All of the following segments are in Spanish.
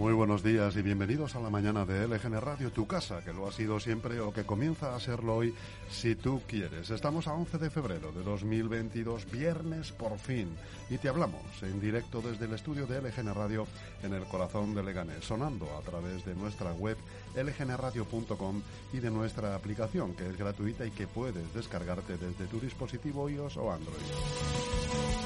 Muy buenos días y bienvenidos a la mañana de LGN Radio, tu casa, que lo ha sido siempre o que comienza a serlo hoy si tú quieres. Estamos a 11 de febrero de 2022, viernes por fin, y te hablamos en directo desde el estudio de LGN Radio en el corazón de Leganés, sonando a través de nuestra web lgnradio.com y de nuestra aplicación, que es gratuita y que puedes descargarte desde tu dispositivo iOS o Android.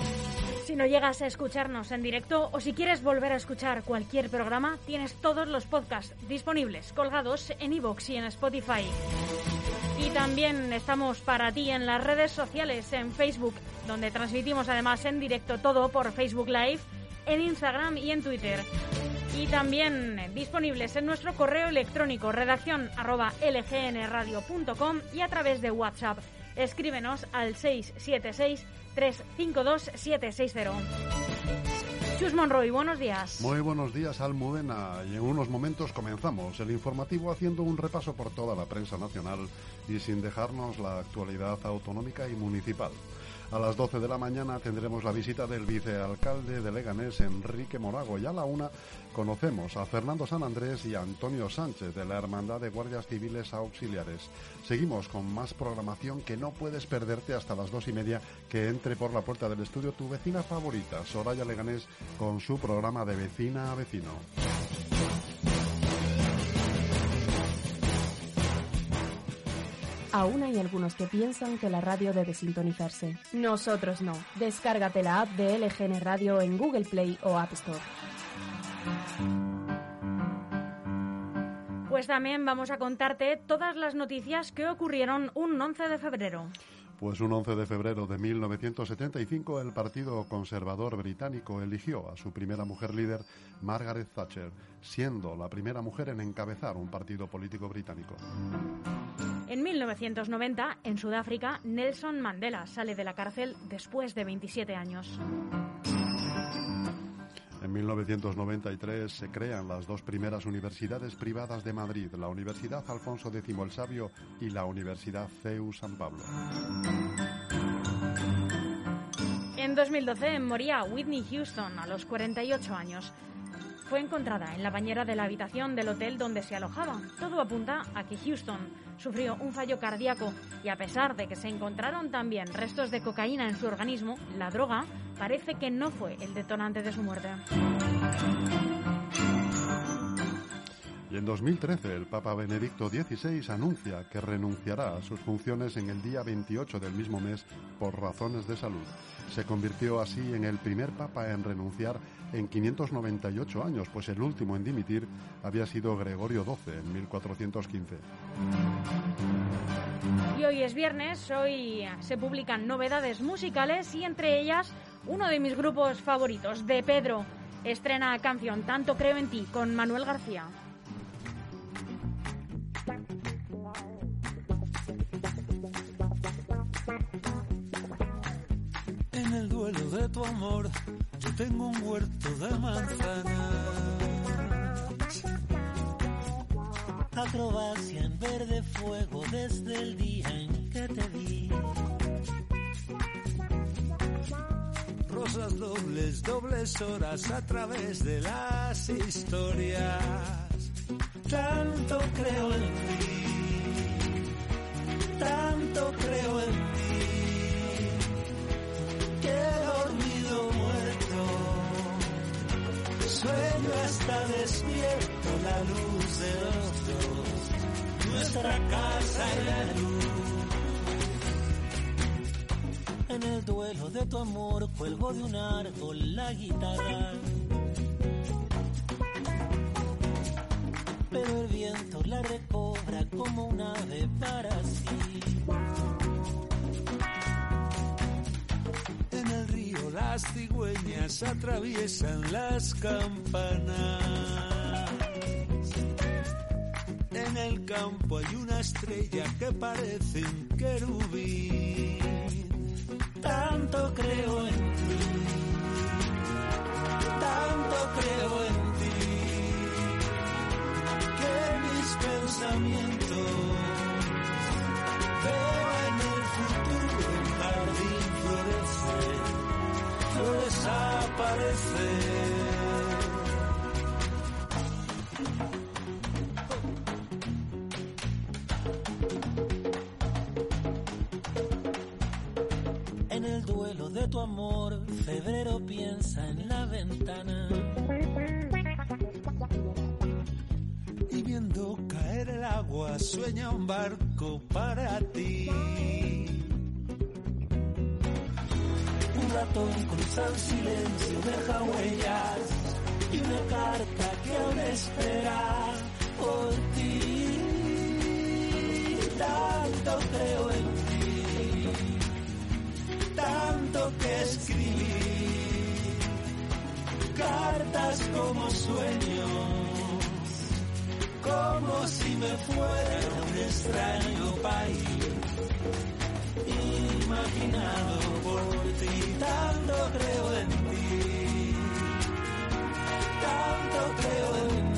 Si no llegas a escucharnos en directo o si quieres volver a escuchar cualquier programa, tienes todos los podcasts disponibles, colgados en iVoox y en Spotify. Y también estamos para ti en las redes sociales, en Facebook, donde transmitimos además en directo todo por Facebook Live, en Instagram y en Twitter. Y también disponibles en nuestro correo electrónico redacción arroba lgnradio.com y a través de WhatsApp. Escríbenos al 676 352-760. Chus Monroy, buenos días. Muy buenos días, Almudena. Y en unos momentos comenzamos el informativo haciendo un repaso por toda la prensa nacional y sin dejarnos la actualidad autonómica y municipal. A las 12 de la mañana tendremos la visita del vicealcalde de Leganés, Enrique Morago, y a la una conocemos a Fernando San Andrés y a Antonio Sánchez de la Hermandad de Guardias Civiles Auxiliares. Seguimos con más programación que no puedes perderte hasta las dos y media que entre por la puerta del estudio tu vecina favorita, Soraya Leganés, con su programa de vecina a vecino. Aún hay algunos que piensan que la radio debe sintonizarse. Nosotros no. Descárgate la app de LGN Radio en Google Play o App Store. Pues también vamos a contarte todas las noticias que ocurrieron un 11 de febrero. Pues un 11 de febrero de 1975 el Partido Conservador Británico eligió a su primera mujer líder, Margaret Thatcher, siendo la primera mujer en encabezar un partido político británico. En 1990, en Sudáfrica, Nelson Mandela sale de la cárcel después de 27 años. En 1993 se crean las dos primeras universidades privadas de Madrid, la Universidad Alfonso X el Sabio y la Universidad CEU San Pablo. En 2012 moría Whitney Houston a los 48 años. Fue encontrada en la bañera de la habitación del hotel donde se alojaba. Todo apunta a que Houston sufrió un fallo cardíaco y a pesar de que se encontraron también restos de cocaína en su organismo, la droga parece que no fue el detonante de su muerte. Y en 2013 el Papa Benedicto XVI anuncia que renunciará a sus funciones en el día 28 del mismo mes por razones de salud. Se convirtió así en el primer Papa en renunciar en 598 años, pues el último en dimitir había sido Gregorio XII en 1415. Y hoy es viernes, hoy se publican novedades musicales y entre ellas uno de mis grupos favoritos, de Pedro, estrena canción Tanto creo en ti con Manuel García. En el duelo de tu amor, yo tengo un huerto de manzanas. Acrobacia en verde fuego desde el día en que te vi. Rosas dobles, dobles horas a través de las historias. Tanto creo en ti, tanto creo en ti, despierto la luz de los dos, nuestra casa y la luz. En el duelo de tu amor cuelgo de un árbol la guitarra. Pero el viento la recobra como un ave para sí. Río las cigüeñas atraviesan las campanas. En el campo hay una estrella que parece un querubín tanto creo en ti, tanto creo en ti, En el duelo de tu amor, febrero piensa en la ventana. Y viendo caer el agua, sueña un barco ratón el silencio, deja huellas y una carta que aún espera por ti. Tanto creo en ti, tanto que escribir, cartas como sueños, como si me fuera un extraño país, imaginado por ti, tanto creo en ti, tanto creo en ti.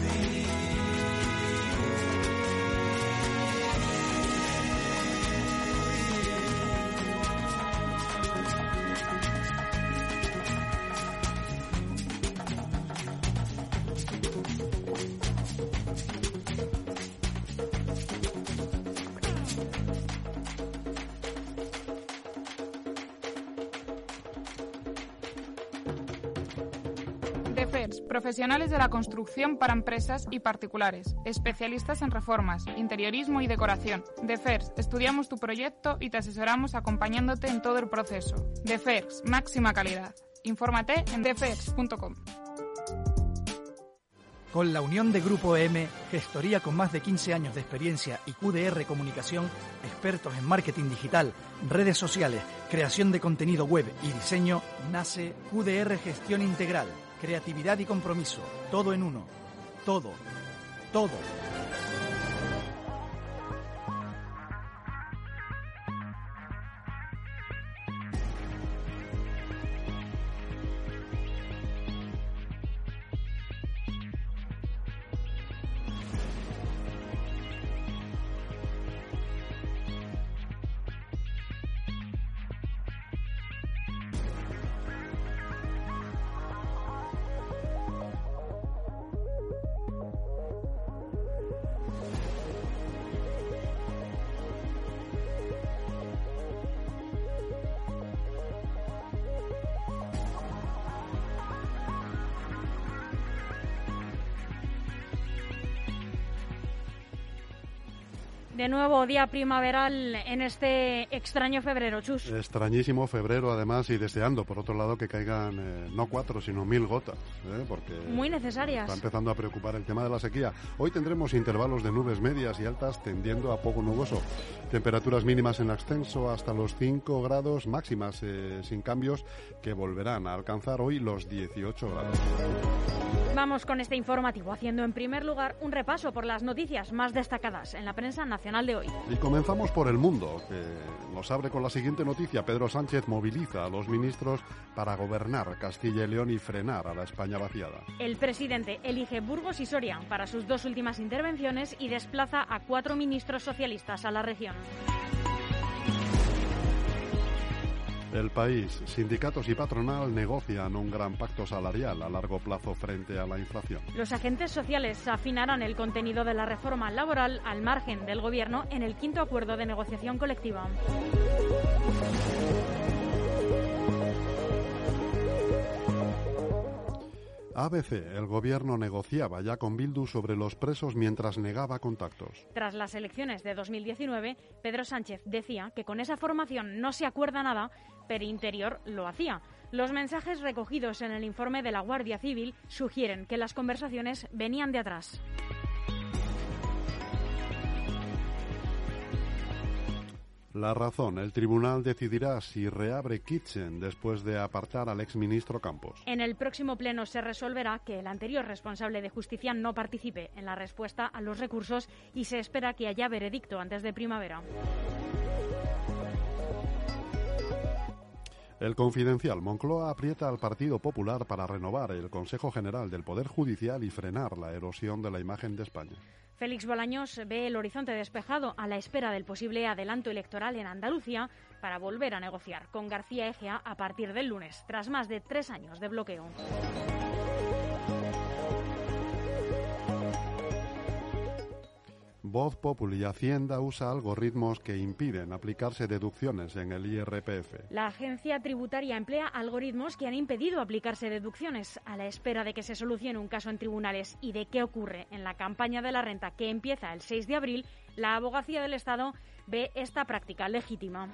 DEFERS, profesionales de la construcción para empresas y particulares, especialistas en reformas, interiorismo y decoración. DEFERS, estudiamos tu proyecto y te asesoramos acompañándote en todo el proceso. DEFERS, máxima calidad. Infórmate en defers.com. Con la unión de Grupo EM, gestoría con más de 15 años de experiencia y QDR Comunicación, expertos en marketing digital, redes sociales, creación de contenido web y diseño, nace QDR Gestión Integral, creatividad y compromiso, todo en uno. Todo, todo. De nuevo, día primaveral en este extraño febrero, Chus. Extrañísimo febrero, además, y deseando, por otro lado, que caigan eh, no cuatro, sino mil gotas, ¿eh? porque Muy necesarias. está empezando a preocupar el tema de la sequía. Hoy tendremos intervalos de nubes medias y altas tendiendo a poco nuboso. Temperaturas mínimas en ascenso hasta los 5 grados, máximas eh, sin cambios, que volverán a alcanzar hoy los 18 grados. Vamos con este informativo, haciendo en primer lugar un repaso por las noticias más destacadas en la prensa nacional de hoy. Y comenzamos por el mundo, que nos abre con la siguiente noticia. Pedro Sánchez moviliza a los ministros para gobernar Castilla y León y frenar a la España vaciada. El presidente elige Burgos y Soria para sus dos últimas intervenciones y desplaza a cuatro ministros socialistas a la región. El país, sindicatos y patronal negocian un gran pacto salarial a largo plazo frente a la inflación. Los agentes sociales afinarán el contenido de la reforma laboral al margen del Gobierno en el quinto acuerdo de negociación colectiva. ABC, el gobierno negociaba ya con Bildu sobre los presos mientras negaba contactos. Tras las elecciones de 2019, Pedro Sánchez decía que con esa formación no se acuerda nada, pero Interior lo hacía. Los mensajes recogidos en el informe de la Guardia Civil sugieren que las conversaciones venían de atrás. La razón, el tribunal decidirá si reabre Kitchen después de apartar al exministro Campos. En el próximo pleno se resolverá que el anterior responsable de justicia no participe en la respuesta a los recursos y se espera que haya veredicto antes de primavera. El confidencial Moncloa aprieta al Partido Popular para renovar el Consejo General del Poder Judicial y frenar la erosión de la imagen de España. Félix Bolaños ve el horizonte despejado a la espera del posible adelanto electoral en Andalucía para volver a negociar con García Egea a partir del lunes, tras más de tres años de bloqueo. Voz Populi Hacienda usa algoritmos que impiden aplicarse deducciones en el IRPF. La agencia tributaria emplea algoritmos que han impedido aplicarse deducciones a la espera de que se solucione un caso en tribunales y de qué ocurre en la campaña de la renta que empieza el 6 de abril. La abogacía del Estado ve esta práctica legítima.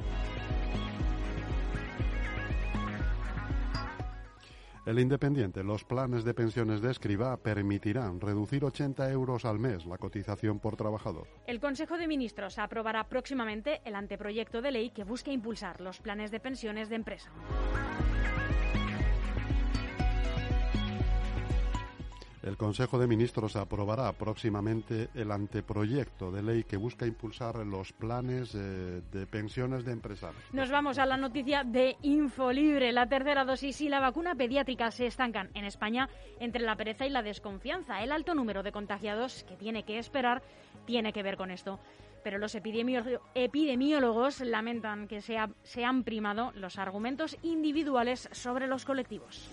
El Independiente, los planes de pensiones de escriba permitirán reducir 80 euros al mes la cotización por trabajador. El Consejo de Ministros aprobará próximamente el anteproyecto de ley que busca impulsar los planes de pensiones de empresa. El Consejo de Ministros aprobará próximamente el anteproyecto de ley que busca impulsar los planes eh, de pensiones de empresarios. Nos vamos a la noticia de Infolibre. La tercera dosis y la vacuna pediátrica se estancan en España entre la pereza y la desconfianza. El alto número de contagiados que tiene que esperar tiene que ver con esto. Pero los epidemiólogos lamentan que se han primado los argumentos individuales sobre los colectivos.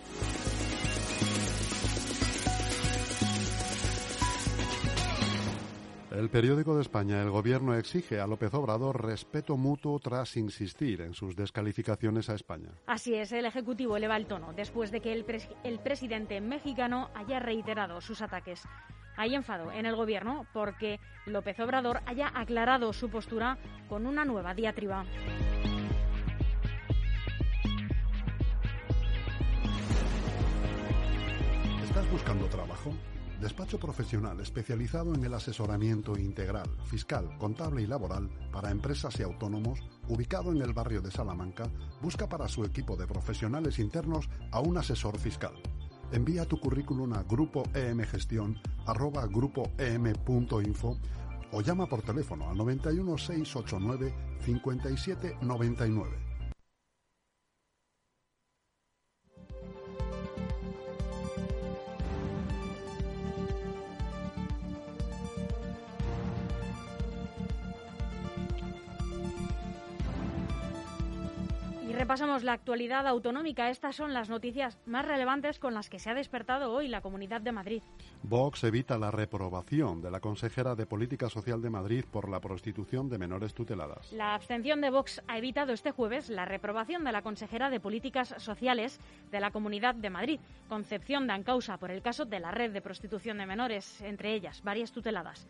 El periódico de España, el gobierno exige a López Obrador respeto mutuo tras insistir en sus descalificaciones a España. Así es, el Ejecutivo eleva el tono después de que el, el presidente mexicano haya reiterado sus ataques. Hay enfado en el gobierno porque López Obrador haya aclarado su postura con una nueva diatriba. ¿Estás buscando trabajo? Despacho profesional especializado en el asesoramiento integral, fiscal, contable y laboral para empresas y autónomos, ubicado en el barrio de Salamanca, busca para su equipo de profesionales internos a un asesor fiscal. Envía tu currículum a grupoemgestión@grupoem.info o llama por teléfono al 91 689 5799. Repasamos la actualidad autonómica. Estas son las noticias más relevantes con las que se ha despertado hoy la Comunidad de Madrid. Vox evita la reprobación de la consejera de Política Social de Madrid por la prostitución de menores tuteladas. La abstención de Vox ha evitado este jueves la reprobación de la consejera de Políticas Sociales de la Comunidad de Madrid, Concepción Dan Causa, por el caso de la red de prostitución de menores, entre ellas varias tuteladas.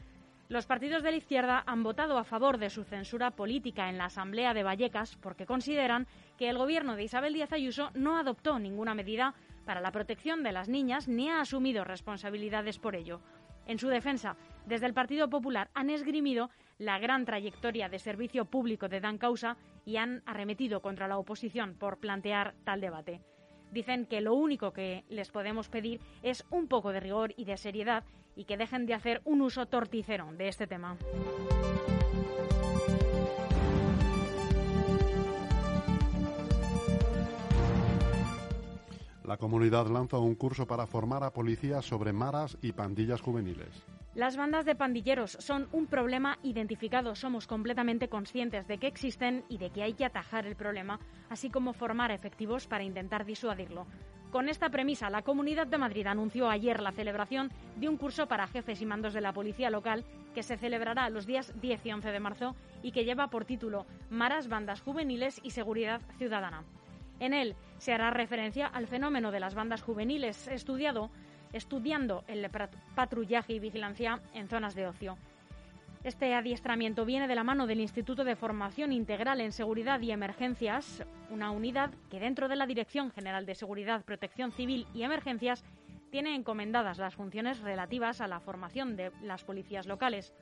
Los partidos de la izquierda han votado a favor de su censura política en la Asamblea de Vallecas porque consideran que el gobierno de Isabel Díaz Ayuso no adoptó ninguna medida para la protección de las niñas ni ha asumido responsabilidades por ello. En su defensa, desde el Partido Popular han esgrimido la gran trayectoria de servicio público de Dan Causa y han arremetido contra la oposición por plantear tal debate. Dicen que lo único que les podemos pedir es un poco de rigor y de seriedad y que dejen de hacer un uso torticero de este tema. La comunidad lanza un curso para formar a policías sobre maras y pandillas juveniles. Las bandas de pandilleros son un problema identificado. Somos completamente conscientes de que existen y de que hay que atajar el problema, así como formar efectivos para intentar disuadirlo. Con esta premisa, la Comunidad de Madrid anunció ayer la celebración de un curso para jefes y mandos de la policía local que se celebrará los días 10 y 11 de marzo y que lleva por título Maras, Bandas Juveniles y Seguridad Ciudadana. En él se hará referencia al fenómeno de las bandas juveniles estudiado, estudiando el patrullaje y vigilancia en zonas de ocio. Este adiestramiento viene de la mano del Instituto de Formación Integral en Seguridad y Emergencias, una unidad que dentro de la Dirección General de Seguridad, Protección Civil y Emergencias tiene encomendadas las funciones relativas a la formación de las policías locales.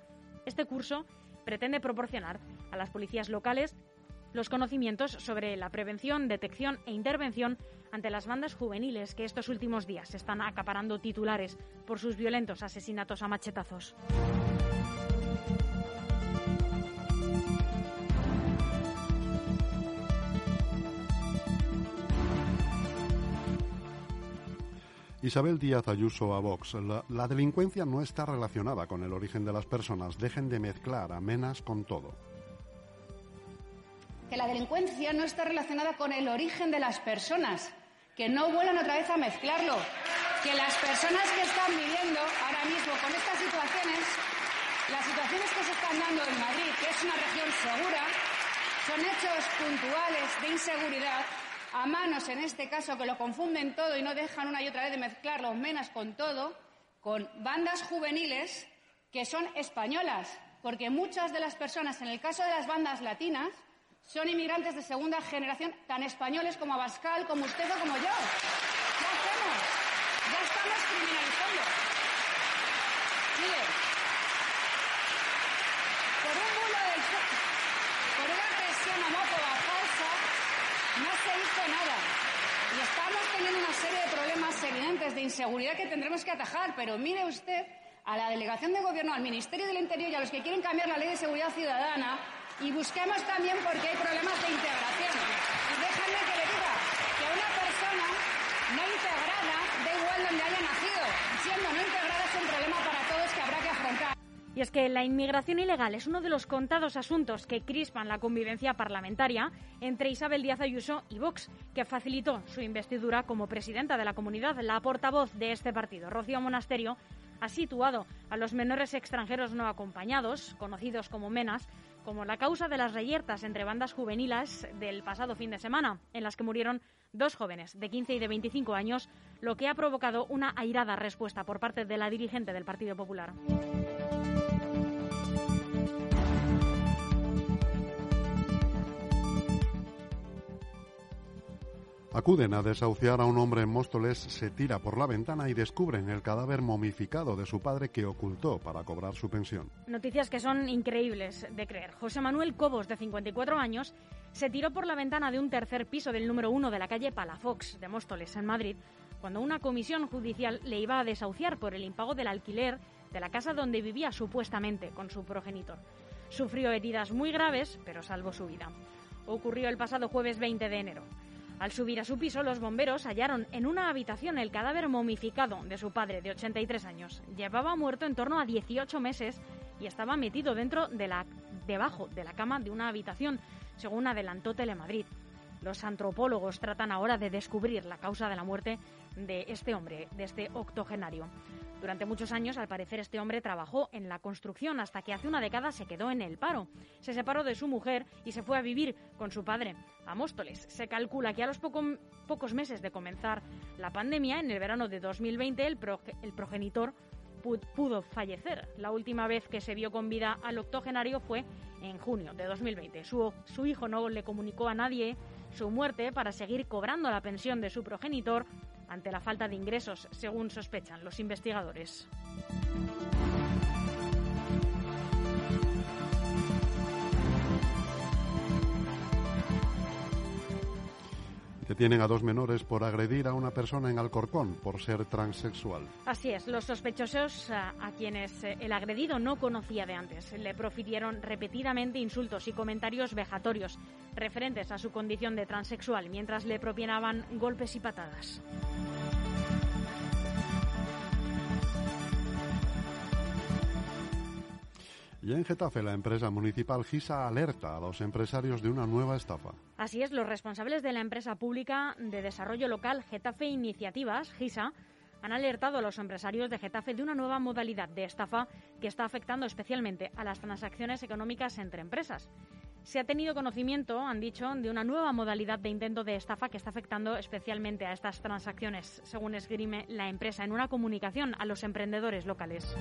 Este curso pretende proporcionar a las policías locales los conocimientos sobre la prevención, detección e intervención ante las bandas juveniles que estos últimos días están acaparando titulares por sus violentos asesinatos a machetazos. Isabel Díaz Ayuso a Vox. La, delincuencia no está relacionada con el origen de las personas. Dejen de mezclar amenas con todo que la delincuencia no está relacionada con el origen de las personas, que no vuelan otra vez a mezclarlo, que las personas que están viviendo ahora mismo con estas situaciones las situaciones que se están dando en Madrid, que es una región segura, son hechos puntuales de inseguridad a manos, en este caso, que lo confunden todo y no dejan una y otra vez de mezclar los menas con todo, con bandas juveniles que son españolas, porque muchas de las personas, en el caso de las bandas latinas, son inmigrantes de segunda generación, tan españoles como Abascal, como usted o como yo. ¿Qué hacemos? Ya estamos criminalizando. Mire, por un bulo del por una presión homófoba falsa, no se hizo nada. Y estamos teniendo una serie de problemas evidentes de inseguridad que tendremos que atajar. Pero mire usted a la delegación de gobierno, al Ministerio del Interior y a los que quieren cambiar la ley de seguridad ciudadana y busquemos también porque hay problemas de integración. Y déjenme que le diga que una persona no integrada da igual donde haya nacido. Siendo no integrada es un problema para todos que habrá que afrontar. Y es que la inmigración ilegal es uno de los contados asuntos que crispan la convivencia parlamentaria entre Isabel Díaz Ayuso y Vox, que facilitó su investidura como presidenta de la comunidad. La portavoz de este partido, Rocío Monasterio, ha situado a los menores extranjeros no acompañados, conocidos como menas, como la causa de las reyertas entre bandas juveniles del pasado fin de semana, en las que murieron dos jóvenes de 15 y de 25 años, lo que ha provocado una airada respuesta por parte de la dirigente del Partido Popular. Acuden a desahuciar a un hombre en Móstoles, se tira por la ventana y descubren el cadáver momificado de su padre que ocultó para cobrar su pensión. Noticias que son increíbles de creer. José Manuel Cobos, de 54 años, se tiró por la ventana de un tercer piso del número uno de la calle Palafox de Móstoles, en Madrid, cuando una comisión judicial le iba a desahuciar por el impago del alquiler de la casa donde vivía supuestamente con su progenitor. Sufrió heridas muy graves, pero salvó su vida. Ocurrió el pasado jueves 20 de enero. Al subir a su piso, los bomberos hallaron en una habitación el cadáver momificado de su padre, de 83 años. Llevaba muerto en torno a 18 meses y estaba metido dentro de la, debajo de la cama de una habitación, según adelantó Telemadrid. Los antropólogos tratan ahora de descubrir la causa de la muerte de este hombre, de este octogenario. Durante muchos años, al parecer, este hombre trabajó en la construcción hasta que hace una década se quedó en el paro. Se separó de su mujer y se fue a vivir con su padre a Móstoles. Se calcula que a los pocos meses de comenzar la pandemia, en el verano de 2020, el, el progenitor pudo fallecer. La última vez que se vio con vida al octogenario fue en junio de 2020. Su, su hijo no le comunicó a nadie su muerte para seguir cobrando la pensión de su progenitor ante la falta de ingresos, según sospechan los investigadores. Detienen a dos menores por agredir a una persona en Alcorcón por ser transexual. Así es, los sospechosos a, a, quienes eh, el agredido no conocía de antes le profirieron repetidamente insultos y comentarios vejatorios referentes a su condición de transexual mientras le propinaban golpes y patadas. Y en Getafe, la empresa municipal GISA alerta a los empresarios de una nueva estafa. Así es, los responsables de la empresa pública de desarrollo local Getafe Iniciativas, GISA, han alertado a los empresarios de Getafe de una nueva modalidad de estafa que está afectando especialmente a las transacciones económicas entre empresas. Se ha tenido conocimiento, han dicho, de una nueva modalidad de intento de estafa que está afectando especialmente a estas transacciones, según esgrime la empresa en una comunicación a los emprendedores locales.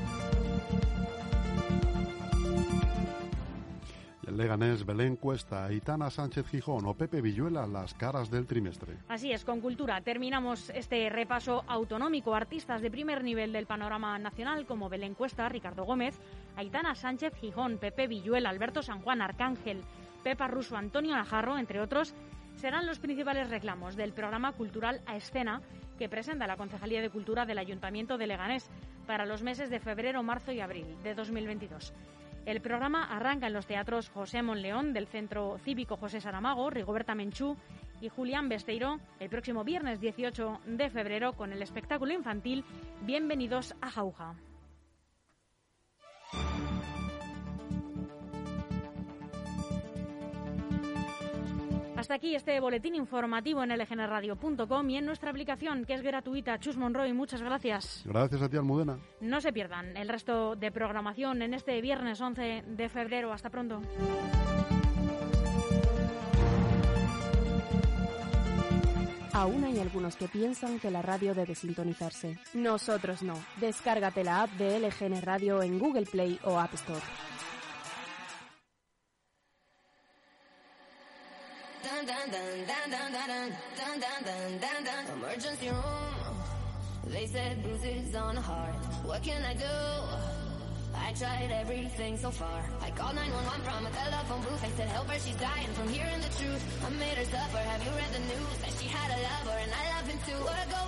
Leganés, Belén Cuesta, Aitana Sánchez Gijón o Pepe Villuela, las caras del trimestre. Así es, con cultura terminamos este repaso autonómico. Artistas de primer nivel del panorama nacional como Belén Cuesta, Ricardo Gómez, Aitana Sánchez Gijón, Pepe Villuela, Alberto San Juan, Arcángel, Pepa Russo, Antonio Najarro, entre otros, serán los principales reclamos del programa cultural a escena que presenta la Concejalía de Cultura del Ayuntamiento de Leganés para los meses de febrero, marzo y abril de 2022. El programa arranca en los teatros José Monleón del Centro Cívico José Saramago, Rigoberta Menchú y Julián Besteiro el próximo viernes 18 de febrero con el espectáculo infantil Bienvenidos a Jauja. Hasta aquí este boletín informativo en lgnradio.com y en nuestra aplicación que es gratuita. Chus Monroy, muchas gracias. Gracias a ti, Almudena. No se pierdan el resto de programación en este viernes 11 de febrero. Hasta pronto. Aún hay algunos que piensan que la radio debe sintonizarse. Nosotros no. Descárgate la app de LGN Radio en Google Play o App Store. Emergency room. They said bruises on the heart. What can I do? I tried everything so far. I called 911 from a telephone booth. I said, help her, she's dying from hearing the truth. I made her suffer. Have you read the news? That she had a lover and I love him too. What a ghost